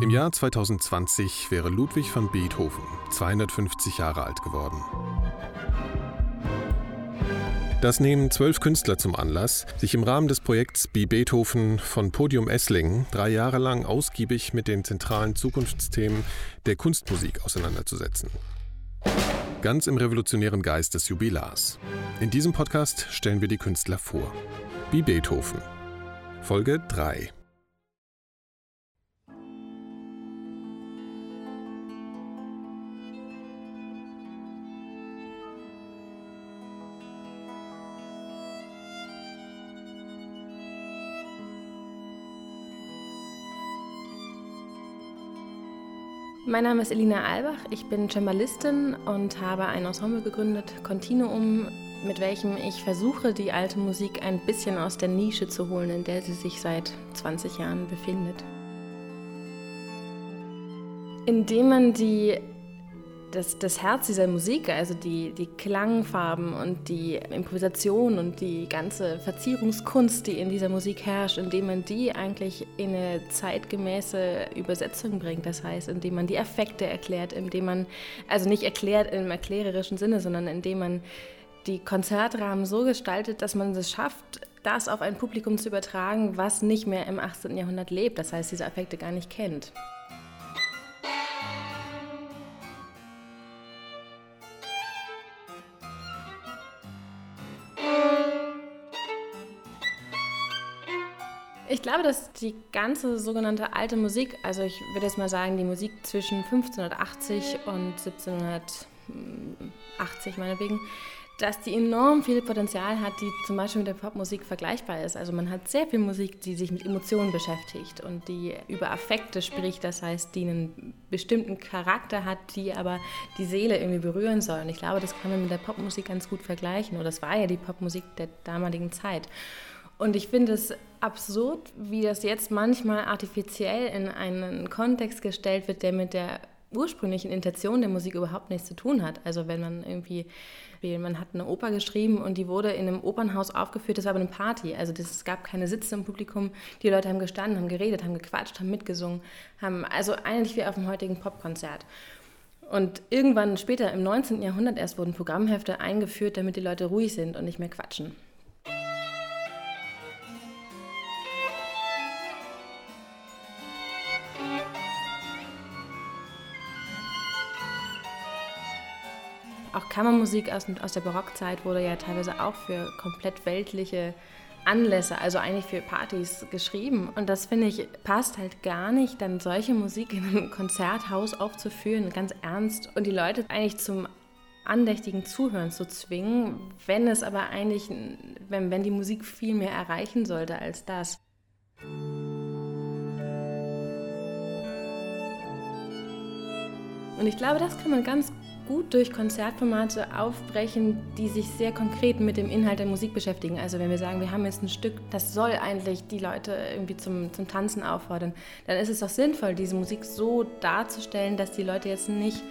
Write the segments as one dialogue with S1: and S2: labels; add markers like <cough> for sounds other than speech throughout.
S1: Im Jahr 2020 wäre Ludwig van Beethoven 250 Jahre alt geworden. Das nehmen zwölf Künstler zum Anlass, sich im Rahmen des Projekts Be Beethoven von Podium Esslingen drei Jahre lang ausgiebig mit den zentralen Zukunftsthemen der Kunstmusik auseinanderzusetzen. Ganz im revolutionären Geist des Jubilars. In diesem Podcast stellen wir die Künstler vor. Be Beethoven. Folge 3.
S2: Mein Name ist Elina Albach, ich bin Cembalistin und habe ein Ensemble gegründet, Continuum, mit welchem ich versuche, die alte Musik ein bisschen aus der Nische zu holen, in der sie sich seit 20 Jahren befindet. Indem man die das, das Herz dieser Musik, also die, die Klangfarben und die Improvisation und die ganze Verzierungskunst, die in dieser Musik herrscht, indem man die eigentlich in eine zeitgemäße Übersetzung bringt. Das heißt, indem man die Effekte erklärt, indem man, also nicht erklärt im erklärerischen Sinne, sondern indem man die Konzertrahmen so gestaltet, dass man es schafft, das auf ein Publikum zu übertragen, was nicht mehr im 18. Jahrhundert lebt, das heißt, diese Effekte gar nicht kennt. Glaube, dass die ganze sogenannte alte Musik, also ich würde jetzt mal sagen, die Musik zwischen 1580 und 1780 meinetwegen, dass die enorm viel Potenzial hat, die zum Beispiel mit der Popmusik vergleichbar ist. Also man hat sehr viel Musik, die sich mit Emotionen beschäftigt und die über Affekte spricht, das heißt, die einen bestimmten Charakter hat, die aber die Seele irgendwie berühren soll. Und ich glaube, das kann man mit der Popmusik ganz gut vergleichen. Oder das war ja die Popmusik der damaligen Zeit. Und ich finde es absurd, wie das jetzt manchmal artifiziell in einen Kontext gestellt wird, der mit der ursprünglichen Intention der Musik überhaupt nichts zu tun hat. Also wenn man irgendwie, man hat eine Oper geschrieben und die wurde in einem Opernhaus aufgeführt, das war aber eine Party. Also das, es gab keine Sitze im Publikum, die Leute haben gestanden, haben geredet, haben gequatscht, haben mitgesungen, haben also eigentlich wie auf dem heutigen Popkonzert. Und irgendwann später im 19. Jahrhundert erst wurden Programmhefte eingeführt, damit die Leute ruhig sind und nicht mehr quatschen. Kammermusik aus, aus der Barockzeit wurde ja teilweise auch für komplett weltliche Anlässe, also eigentlich für Partys geschrieben. Und das finde ich passt halt gar nicht, dann solche Musik in einem Konzerthaus aufzuführen, ganz ernst und die Leute eigentlich zum andächtigen Zuhören zu zwingen, wenn es aber eigentlich, wenn, wenn die Musik viel mehr erreichen sollte als das. Und ich glaube, das kann man ganz gut durch Konzertformate aufbrechen, die sich sehr konkret mit dem Inhalt der Musik beschäftigen. Also wenn wir sagen, wir haben jetzt ein Stück, das soll eigentlich die Leute irgendwie zum, zum Tanzen auffordern, dann ist es doch sinnvoll, diese Musik so darzustellen, dass die Leute jetzt nicht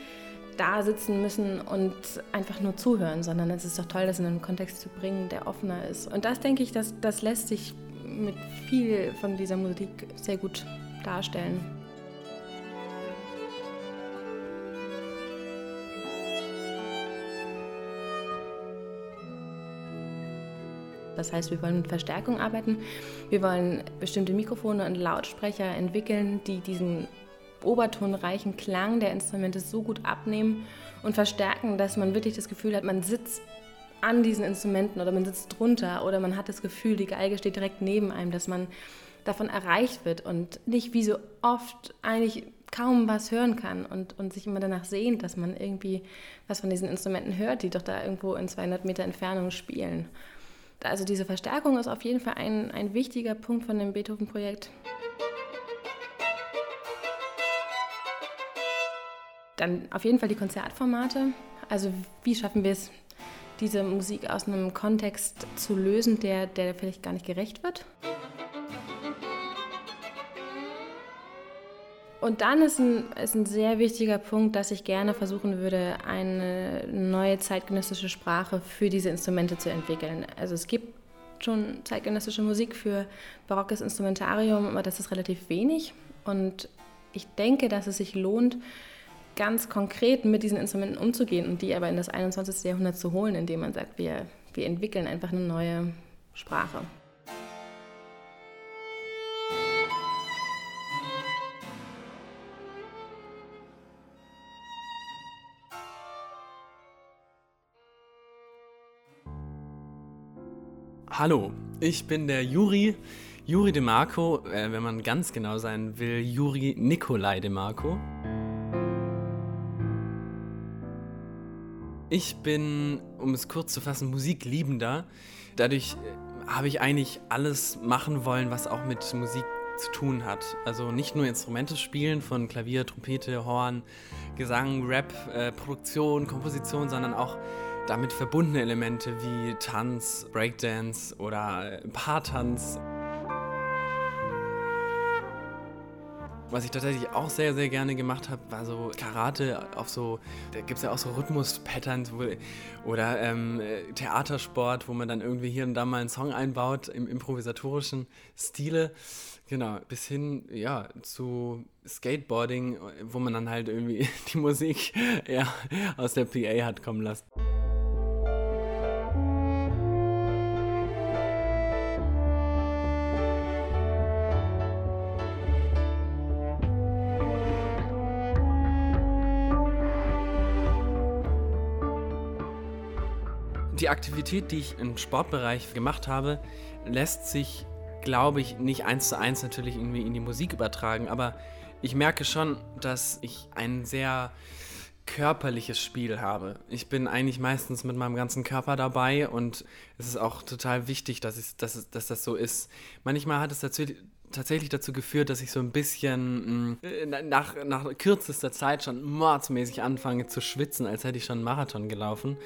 S2: da sitzen müssen und einfach nur zuhören, sondern es ist doch toll, das in einen Kontext zu bringen, der offener ist. Und das denke ich, das, das lässt sich mit viel von dieser Musik sehr gut darstellen. Das heißt, wir wollen mit Verstärkung arbeiten. Wir wollen bestimmte Mikrofone und Lautsprecher entwickeln, die diesen obertonreichen Klang der Instrumente so gut abnehmen und verstärken, dass man wirklich das Gefühl hat, man sitzt an diesen Instrumenten oder man sitzt drunter oder man hat das Gefühl, die Geige steht direkt neben einem, dass man davon erreicht wird und nicht wie so oft eigentlich kaum was hören kann und, und sich immer danach sehnt, dass man irgendwie was von diesen Instrumenten hört, die doch da irgendwo in 200 Meter Entfernung spielen also diese Verstärkung ist auf jeden Fall ein, ein wichtiger Punkt von dem Beethoven-Projekt. Dann auf jeden Fall die Konzertformate. Also wie schaffen wir es, diese Musik aus einem Kontext zu lösen, der, der vielleicht gar nicht gerecht wird? Und dann ist ein, ist ein sehr wichtiger Punkt, dass ich gerne versuchen würde, eine neue zeitgenössische Sprache für diese Instrumente zu entwickeln. Also es gibt schon zeitgenössische Musik für barockes Instrumentarium, aber das ist relativ wenig. Und ich denke, dass es sich lohnt, ganz konkret mit diesen Instrumenten umzugehen und die aber in das 21. Jahrhundert zu holen, indem man sagt, wir, wir entwickeln einfach eine neue Sprache.
S3: Hallo, ich bin der Juri, Juri De Marco, äh, wenn man ganz genau sein will, Juri Nikolai De Marco. Ich bin, um es kurz zu fassen, Musikliebender. Dadurch äh, habe ich eigentlich alles machen wollen, was auch mit Musik zu tun hat. Also nicht nur Instrumente spielen von Klavier, Trompete, Horn, Gesang, Rap, äh, Produktion, Komposition, sondern auch damit verbundene Elemente wie Tanz, Breakdance oder Paartanz. Was ich tatsächlich auch sehr, sehr gerne gemacht habe, war so Karate auf so, da gibt es ja auch so Rhythmus-Patterns oder ähm, Theatersport, wo man dann irgendwie hier und da mal einen Song einbaut im improvisatorischen Stile. Genau, bis hin, ja, zu Skateboarding, wo man dann halt irgendwie <laughs> die Musik eher aus der PA hat kommen lassen. Die Aktivität, die ich im Sportbereich gemacht habe, lässt sich, glaube ich, nicht eins zu eins natürlich irgendwie in die Musik übertragen, aber ich merke schon, dass ich ein sehr körperliches Spiel habe. Ich bin eigentlich meistens mit meinem ganzen Körper dabei und es ist auch total wichtig, dass, ich, dass, dass das so ist. Manchmal hat es dazu, tatsächlich dazu geführt, dass ich so ein bisschen mh, mm, nach, nach kürzester Zeit schon mordsmäßig anfange zu schwitzen, als hätte ich schon einen Marathon gelaufen.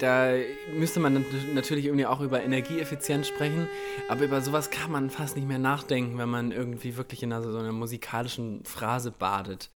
S3: Da müsste man natürlich irgendwie auch über Energieeffizienz sprechen, aber über sowas kann man fast nicht mehr nachdenken, wenn man irgendwie wirklich in so einer musikalischen Phrase badet.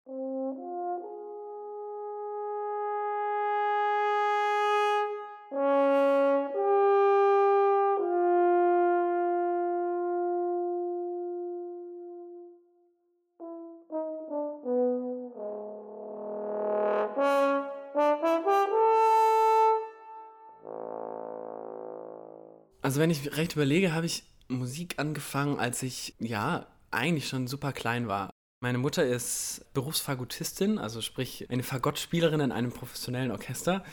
S3: Also wenn ich recht überlege, habe ich Musik angefangen, als ich ja eigentlich schon super klein war. Meine Mutter ist Berufsfagotistin, also sprich eine Fagottspielerin in einem professionellen Orchester.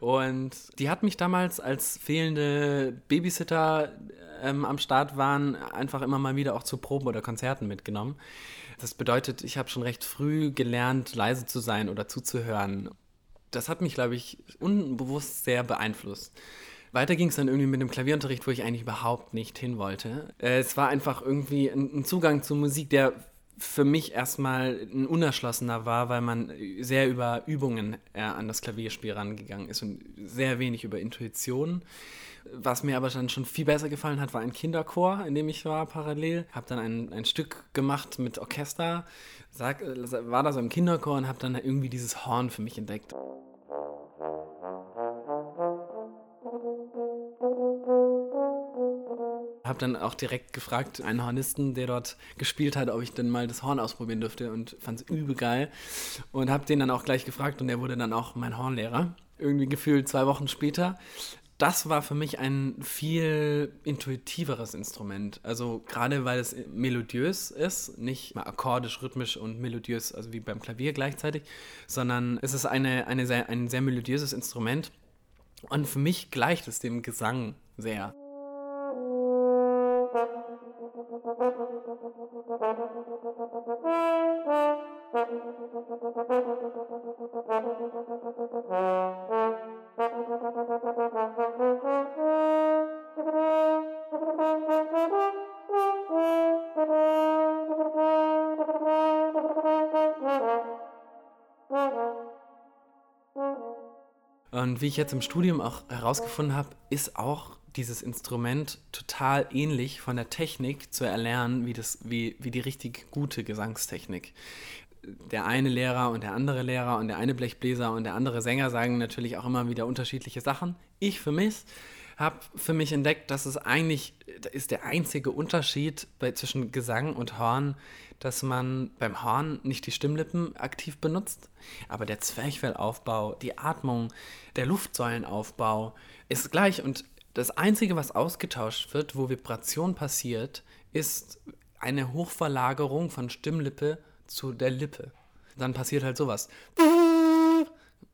S3: Und die hat mich damals, als fehlende Babysitter ähm, am Start waren, einfach immer mal wieder auch zu Proben oder Konzerten mitgenommen. Das bedeutet, ich habe schon recht früh gelernt, leise zu sein oder zuzuhören. Das hat mich, glaube ich, unbewusst sehr beeinflusst. Weiter ging es dann irgendwie mit dem Klavierunterricht, wo ich eigentlich überhaupt nicht hin wollte. Äh, es war einfach irgendwie ein, Zugang zur Musik, der für mich erstmal ein unerschlossener war, weil man sehr über Übungen äh, an das Klavierspiel rangegangen ist und sehr wenig über Intuition. Was mir aber dann schon viel besser gefallen hat, war ein Kinderchor, in dem ich war parallel. Habe dann ein, ein Stück gemacht mit Orchester, sag, äh, war da so im Kinderchor und habe dann irgendwie dieses Horn für mich entdeckt. Habe dann auch direkt gefragt, einen Hornisten, der dort gespielt hat, ob ich denn mal das Horn ausprobieren dürfte und fand es übel geil. Und habe den dann auch gleich gefragt und der wurde dann auch mein Hornlehrer. Irgendwie gefühlt zwei Wochen später. Das war für mich ein viel intuitiveres Instrument. Also gerade weil es melodiös ist, nicht mal akkordisch, rhythmisch und melodiös, also wie beim Klavier gleichzeitig, sondern es ist eine, eine sehr, ein sehr melodiöses Instrument. Und für mich gleicht es dem Gesang sehr. Und wie ich jetzt im Studium auch herausgefunden habe, ist auch dieses Instrument total ähnlich von der Technik zu erlernen, wie, das, wie, wie die richtig gute Gesangstechnik. Der eine Lehrer und der andere Lehrer und der eine Blechbläser und der andere Sänger sagen natürlich auch immer wieder unterschiedliche Sachen. Ich für mich habe für mich entdeckt, dass es eigentlich ist der einzige Unterschied bei, zwischen Gesang und Horn, dass man beim Horn nicht die Stimmlippen aktiv benutzt, aber der Zwerchfellaufbau, die Atmung, der Luftsäulenaufbau ist gleich und das Einzige, was ausgetauscht wird, wo Vibration passiert, ist eine Hochverlagerung von Stimmlippe zu der Lippe. Dann passiert halt sowas.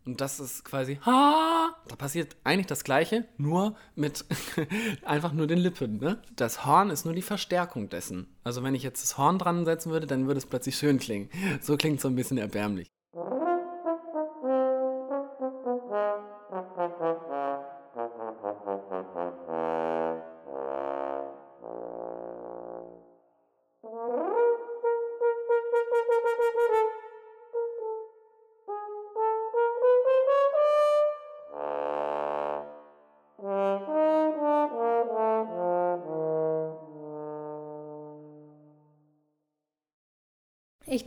S3: Und das ist quasi, da passiert eigentlich das Gleiche, nur mit <laughs> einfach nur den Lippen. Ne? Das Horn ist nur die Verstärkung dessen. Also wenn ich jetzt das Horn dran setzen würde, dann würde es plötzlich schön klingen. So klingt es so ein bisschen erbärmlich.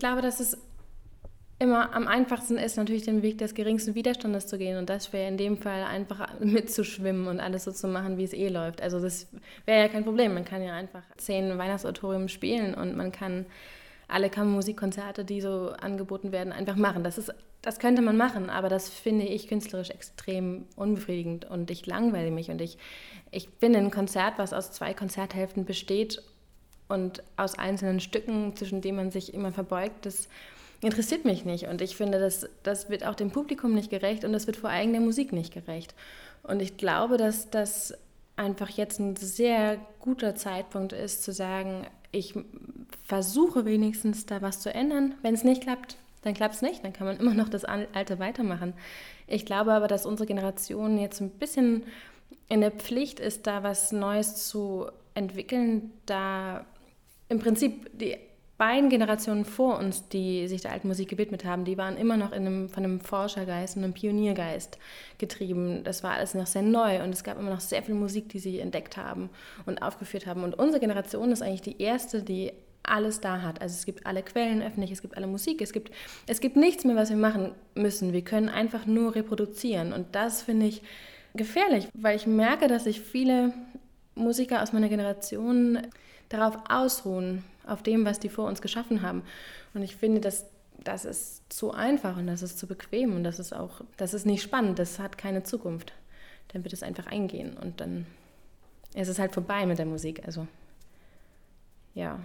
S2: Glaube, dass es immer am einfachsten ist, natürlich den Weg des geringsten Widerstandes zu gehen. Und das wäre in dem Fall einfach mitzuschwimmen und alles so zu machen, wie es eh läuft. Also das wäre ja kein Problem. Man kann ja einfach zehn Weihnachtsauditorien spielen und man kann alle Kammermusikkonzerte, die so angeboten werden, einfach machen. Das, ist, das könnte man machen, aber das finde ich künstlerisch extrem unbefriedigend und ich langweile mich. Und ich, ich finde ein Konzert, was aus zwei Konzerthälften besteht und aus einzelnen Stücken, zwischen denen man sich immer verbeugt, das interessiert mich nicht. Und ich finde, das, das wird auch dem Publikum nicht gerecht und das wird vor allem der Musik nicht gerecht. Und ich glaube, dass das einfach jetzt ein sehr guter Zeitpunkt ist, zu sagen, ich versuche wenigstens da was zu ändern. Wenn es nicht klappt, dann klappt es nicht, dann kann man immer noch das Alte weitermachen. Ich glaube aber, dass unsere Generation jetzt ein bisschen in der Pflicht ist, da was Neues zu entwickeln, da im Prinzip die beiden Generationen vor uns, die sich der alten Musik gewidmet haben, die waren immer noch in einem, von einem Forschergeist und einem Pioniergeist getrieben. Das war alles noch sehr neu und es gab immer noch sehr viel Musik, die sie entdeckt haben und aufgeführt haben. Und unsere Generation ist eigentlich die erste, die alles da hat. Also es gibt alle Quellen öffentlich, es gibt alle Musik, es gibt, es gibt nichts mehr, was wir machen müssen. Wir können einfach nur reproduzieren. Und das finde ich gefährlich, weil ich merke, dass sich viele Musiker aus meiner Generation darauf ausruhen, auf dem, was die vor uns geschaffen haben. Und ich finde, dass das ist zu einfach und das ist zu bequem und das ist auch, das ist nicht spannend, das hat keine Zukunft. Dann wird es einfach eingehen und dann ist es halt vorbei mit der Musik. Also ja.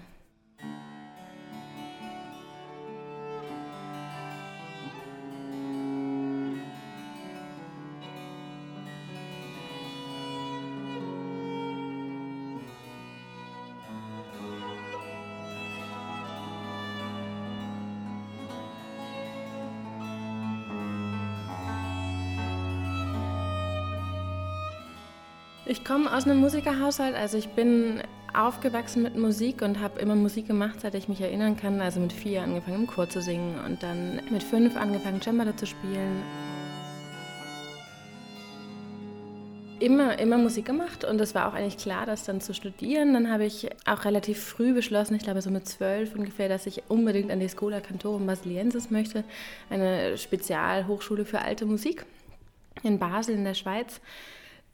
S2: Ich komme aus einem Musikerhaushalt, also ich bin aufgewachsen mit Musik und habe immer Musik gemacht, seit ich mich erinnern kann. Also mit vier angefangen im Chor zu singen und dann mit fünf angefangen Cembalo zu spielen. Immer, immer Musik gemacht und es war auch eigentlich klar, das dann zu studieren. Dann habe ich auch relativ früh beschlossen, ich glaube so mit zwölf ungefähr, dass ich unbedingt an die Schola Cantorum Basiliensis möchte, eine Spezialhochschule für alte Musik in Basel in der Schweiz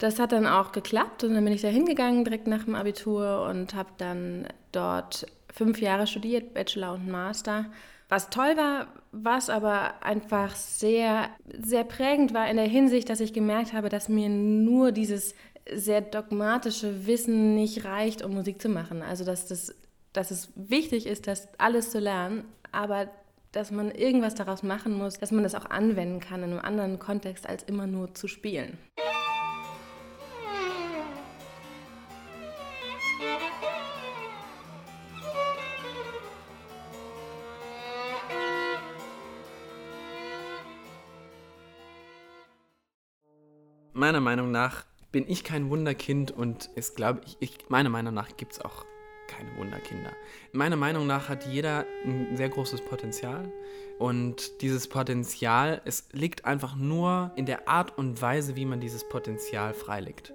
S2: das hat dann auch geklappt und dann bin ich da hingegangen direkt nach dem Abitur und habe dann dort fünf Jahre studiert, Bachelor und Master. Was toll war, was aber einfach sehr, sehr prägend war in der Hinsicht, dass ich gemerkt habe, dass mir nur dieses sehr dogmatische Wissen nicht reicht, um Musik zu machen. Also dass, das, dass es wichtig ist, das alles zu lernen, aber dass man irgendwas daraus machen muss, dass man das auch anwenden kann in einem anderen Kontext, als immer nur zu spielen.
S3: Meiner Meinung nach bin ich kein Wunderkind und es glaube ich, ich, meiner Meinung nach gibt es auch keine Wunderkinder. Meiner Meinung nach hat jeder ein sehr großes Potenzial und dieses Potenzial, es liegt einfach nur in der Art und Weise, wie man dieses Potenzial freilegt.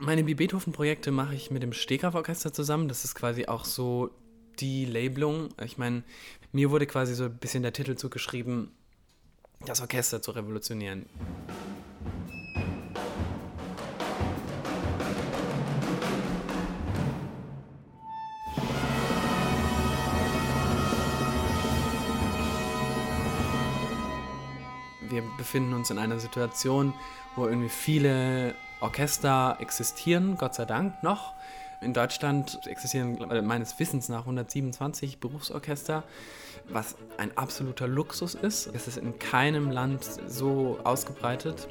S3: Meine Beethoven-Projekte mache ich mit dem Stegreif-Orchester zusammen. Das ist quasi auch so die Labelung. Ich meine, mir wurde quasi so ein bisschen der Titel zugeschrieben, das Orchester zu revolutionieren. wir befinden uns in einer Situation, wo irgendwie viele Orchester existieren, Gott sei Dank noch. In Deutschland existieren meines Wissens nach 127 Berufsorchester, was ein absoluter Luxus ist. Es ist in keinem Land so ausgebreitet.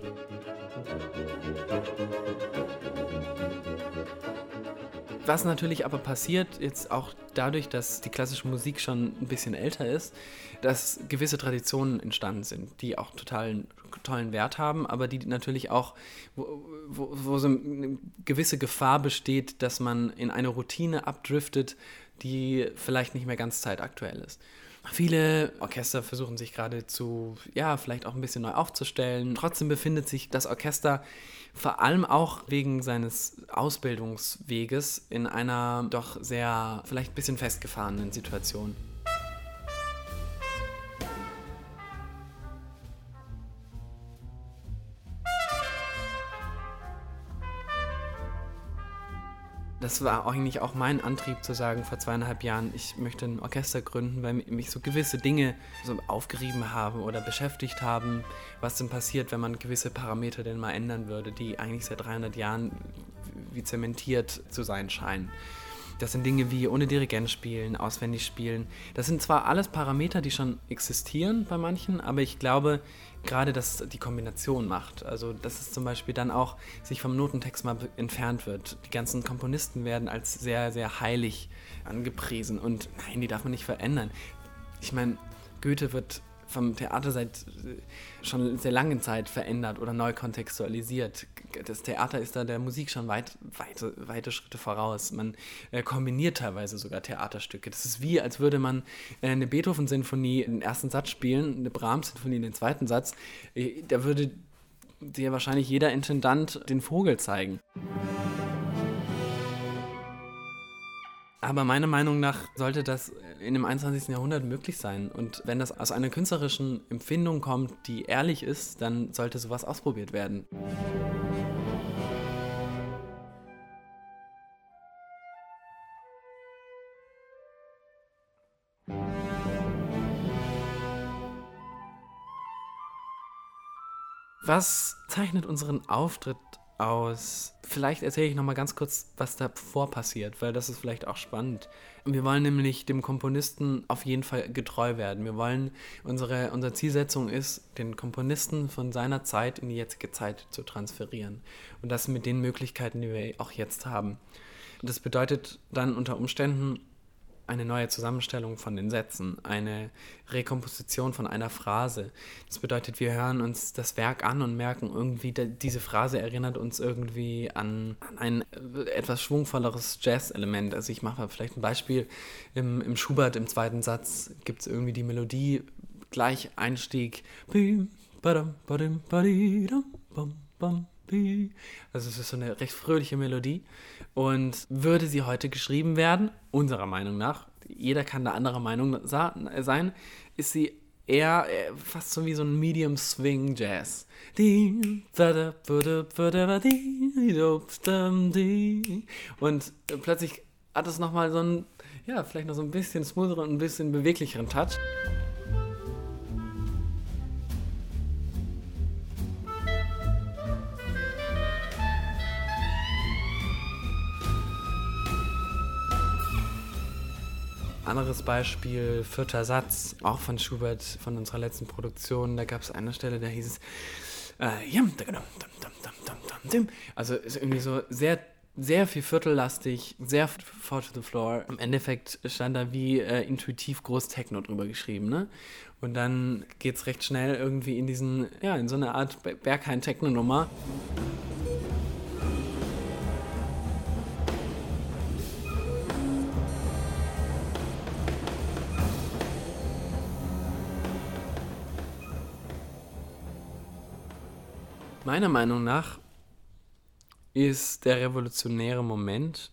S3: Was natürlich aber passiert, jetzt auch dadurch, dass die klassische Musik schon ein bisschen älter ist, dass gewisse Traditionen entstanden sind, die auch totalen tollen Wert haben, aber die natürlich auch, wo, wo, wo so eine gewisse Gefahr besteht, dass man in eine Routine abdriftet, die vielleicht nicht mehr ganz zeitaktuell ist. Viele Orchester versuchen sich gerade zu, ja, vielleicht auch ein bisschen neu aufzustellen. Trotzdem befindet sich das Orchester vor allem auch wegen seines Ausbildungsweges in einer doch sehr, vielleicht ein bisschen festgefahrenen Situation. Das war eigentlich auch mein Antrieb zu sagen, vor zweieinhalb Jahren, ich möchte ein Orchester gründen, weil mich so gewisse Dinge so aufgerieben haben oder beschäftigt haben, was denn passiert, wenn man gewisse Parameter denn mal ändern würde, die eigentlich seit 300 Jahren wie zementiert zu sein scheinen. Das sind Dinge wie ohne Dirigent spielen, auswendig spielen. Das sind zwar alles Parameter, die schon existieren bei manchen, aber ich glaube, gerade dass die Kombination macht. Also, dass es zum Beispiel dann auch sich vom Notentext mal entfernt wird. Die ganzen Komponisten werden als sehr, sehr heilig angepriesen und nein, die darf man nicht verändern. Ich meine, Goethe wird vom Theater seit äh, schon sehr langen Zeit verändert oder neu kontextualisiert. Das Theater ist da der Musik schon weit, weite, weite Schritte voraus. Man äh, kombiniert teilweise sogar Theaterstücke. Das ist wie, als würde man äh, eine Beethoven-Sinfonie den ersten Satz spielen, eine Brahms-Sinfonie den zweiten Satz. Da würde dir wahrscheinlich jeder Intendant den Vogel zeigen. Aber meiner Meinung nach sollte das in dem 21. Jahrhundert möglich sein. Und wenn das aus einer künstlerischen Empfindung kommt, die ehrlich ist, dann sollte sowas ausprobiert werden. Was zeichnet unseren Auftritt aus. Vielleicht erzähle ich noch mal ganz kurz, was davor passiert, weil das ist vielleicht auch spannend. Wir wollen nämlich dem Komponisten auf jeden Fall getreu werden. Wir wollen, unsere, unsere Zielsetzung ist, den Komponisten von seiner Zeit in die jetzige Zeit zu transferieren. Und das mit den Möglichkeiten, die wir auch jetzt haben. Das bedeutet dann unter Umständen eine neue Zusammenstellung von den Sätzen, eine Rekomposition von einer Phrase. Das bedeutet, wir hören uns das Werk an und merken irgendwie, diese Phrase erinnert uns irgendwie an, ein etwas schwungvolleres Jazz-Element. Also ich mache vielleicht ein Beispiel. Im, im Schubert im zweiten Satz gibt es irgendwie die Melodie, gleich Einstieg. Also es ist so eine recht fröhliche Melodie. Und würde sie heute geschrieben werden, unserer Meinung nach, jeder kann da anderer Meinung sein, ist sie eher fast so wie so ein Medium Swing Jazz. Und plötzlich hat es nochmal so ein, ja, vielleicht noch so ein bisschen smootheren, ein bisschen beweglicheren Touch. Anderes Beispiel, vierter Satz, auch von Schubert, von unserer letzten Produktion. Da gab es eine Stelle, da hieß es, äh, also ist irgendwie so sehr sehr viel viertellastig, sehr four to the floor. Im Endeffekt stand da wie äh, intuitiv groß Techno drüber geschrieben, ne? Und dann geht es recht schnell irgendwie in diesen, ja, in so eine Art Berghain-Techno-Nummer. Meiner Meinung nach ist der revolutionäre Moment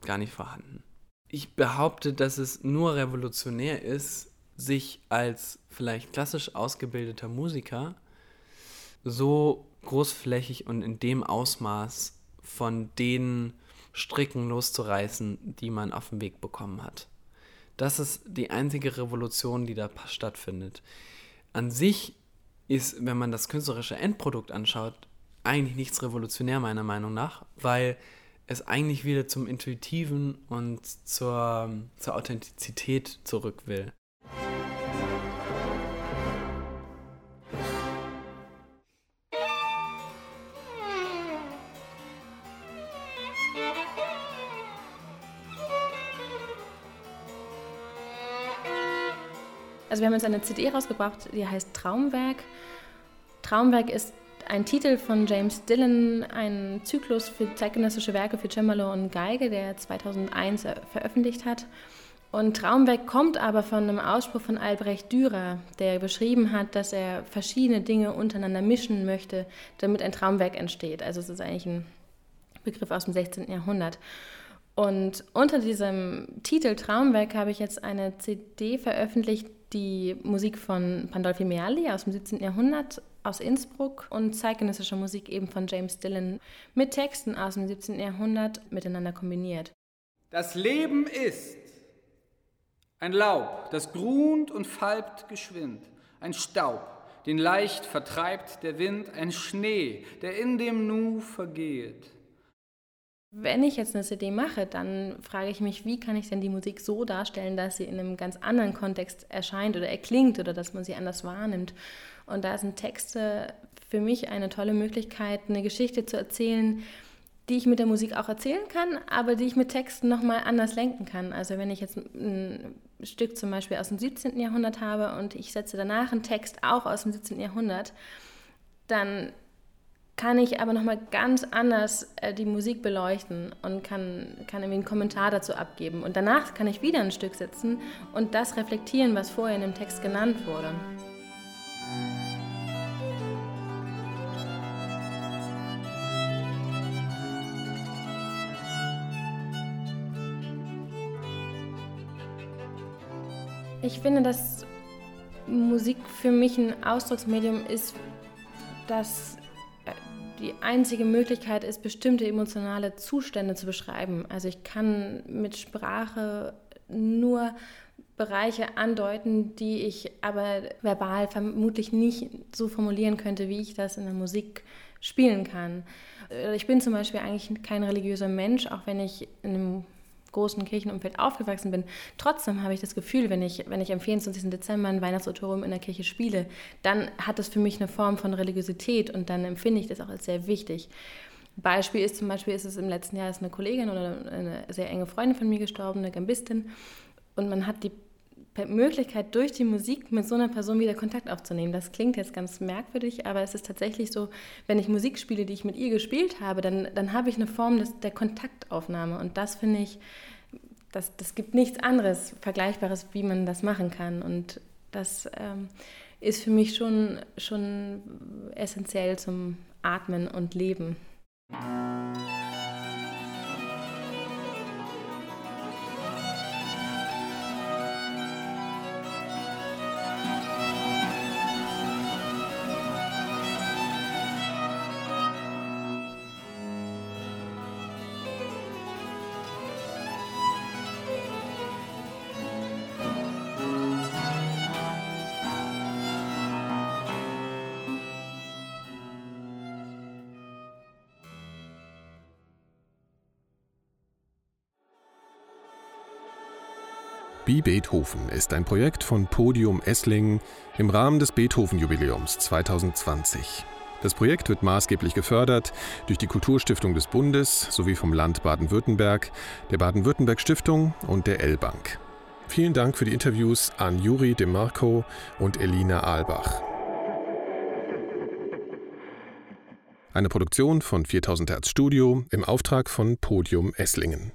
S3: gar nicht vorhanden. Ich behaupte, dass es nur revolutionär ist, sich als vielleicht klassisch ausgebildeter Musiker so großflächig und in dem Ausmaß von den Stricken loszureißen, die man auf dem Weg bekommen hat. Das ist die einzige Revolution, die da stattfindet. An sich ist, wenn man das künstlerische Endprodukt anschaut, eigentlich nichts revolutionär meiner Meinung nach, weil es eigentlich wieder zum Intuitiven und zur, zur Authentizität zurück will.
S2: Also wir haben jetzt eine CD rausgebracht, die heißt Traumwerk. Traumwerk ist ein Titel von James Dillon, ein Zyklus für zeitgenössische Werke für Cembalo und Geige, der 2001 veröffentlicht hat. Und Traumwerk kommt aber von einem Ausspruch von Albrecht Dürer, der beschrieben hat, dass er verschiedene Dinge untereinander mischen möchte, damit ein Traumwerk entsteht. Also es ist eigentlich ein Begriff aus dem 16. Jahrhundert. Und unter diesem Titel Traumwerk habe ich jetzt eine CD veröffentlicht, die Musik von Pandolfi Mealli aus dem 17. Jahrhundert aus Innsbruck und zeitgenössische Musik eben von James Dillon mit Texten aus dem 17. Jahrhundert miteinander kombiniert.
S4: Das Leben ist ein Laub, das grunt und falbt geschwind, ein Staub, den leicht vertreibt der Wind, ein Schnee, der in dem Nu vergeht.
S2: Wenn ich jetzt eine CD mache, dann frage ich mich, wie kann ich denn die Musik so darstellen, dass sie in einem ganz anderen Kontext erscheint oder erklingt oder dass man sie anders wahrnimmt. Und da sind Texte für mich eine tolle Möglichkeit, eine Geschichte zu erzählen, die ich mit der Musik auch erzählen kann, aber die ich mit Texten nochmal anders lenken kann. Also wenn ich jetzt ein Stück zum Beispiel aus dem 17. Jahrhundert habe und ich setze danach einen Text auch aus dem 17. Jahrhundert, dann kann ich aber nochmal ganz anders äh, die Musik beleuchten und kann, kann irgendwie einen Kommentar dazu abgeben. Und danach kann ich wieder ein Stück sitzen und das reflektieren, was vorher in dem Text genannt wurde. Ich finde, dass Musik für mich ein Ausdrucksmedium ist, das die einzige Möglichkeit ist, bestimmte emotionale Zustände zu beschreiben. Also ich kann mit Sprache nur Bereiche andeuten, die ich aber verbal vermutlich nicht so formulieren könnte, wie ich das in der Musik spielen kann. Ich bin zum Beispiel eigentlich kein religiöser Mensch, auch wenn ich in einem großen Kirchenumfeld aufgewachsen bin. Trotzdem habe ich das Gefühl, wenn ich, wenn ich am 24. Dezember ein Weihnachtsautorium in der Kirche spiele, dann hat das für mich eine Form von Religiosität und dann empfinde ich das auch als sehr wichtig. Beispiel ist zum Beispiel, ist es im letzten Jahr ist eine Kollegin oder eine sehr enge Freundin von mir gestorben, eine Gambistin, und man hat die Möglichkeit, durch die Musik mit so einer Person wieder Kontakt aufzunehmen. Das klingt jetzt ganz merkwürdig, aber es ist tatsächlich so, wenn ich Musik spiele, die ich mit ihr gespielt habe, dann, dann habe ich eine Form des, der Kontaktaufnahme. Und das finde ich, das, das gibt nichts anderes, Vergleichbares, wie man das machen kann. Und das ähm, ist für mich schon, schon essentiell zum Atmen und Leben.
S1: Wie Beethoven ist ein Projekt von Podium Esslingen im Rahmen des Beethoven-Jubiläums 2020. Das Projekt wird maßgeblich gefördert durch die Kulturstiftung des Bundes sowie vom Land Baden-Württemberg, der Baden-Württemberg Stiftung und der L-Bank. Vielen Dank für die Interviews an Juri DeMarco und Elina Aalbach. Eine Produktion von 4000 Hertz Studio im Auftrag von Podium Esslingen.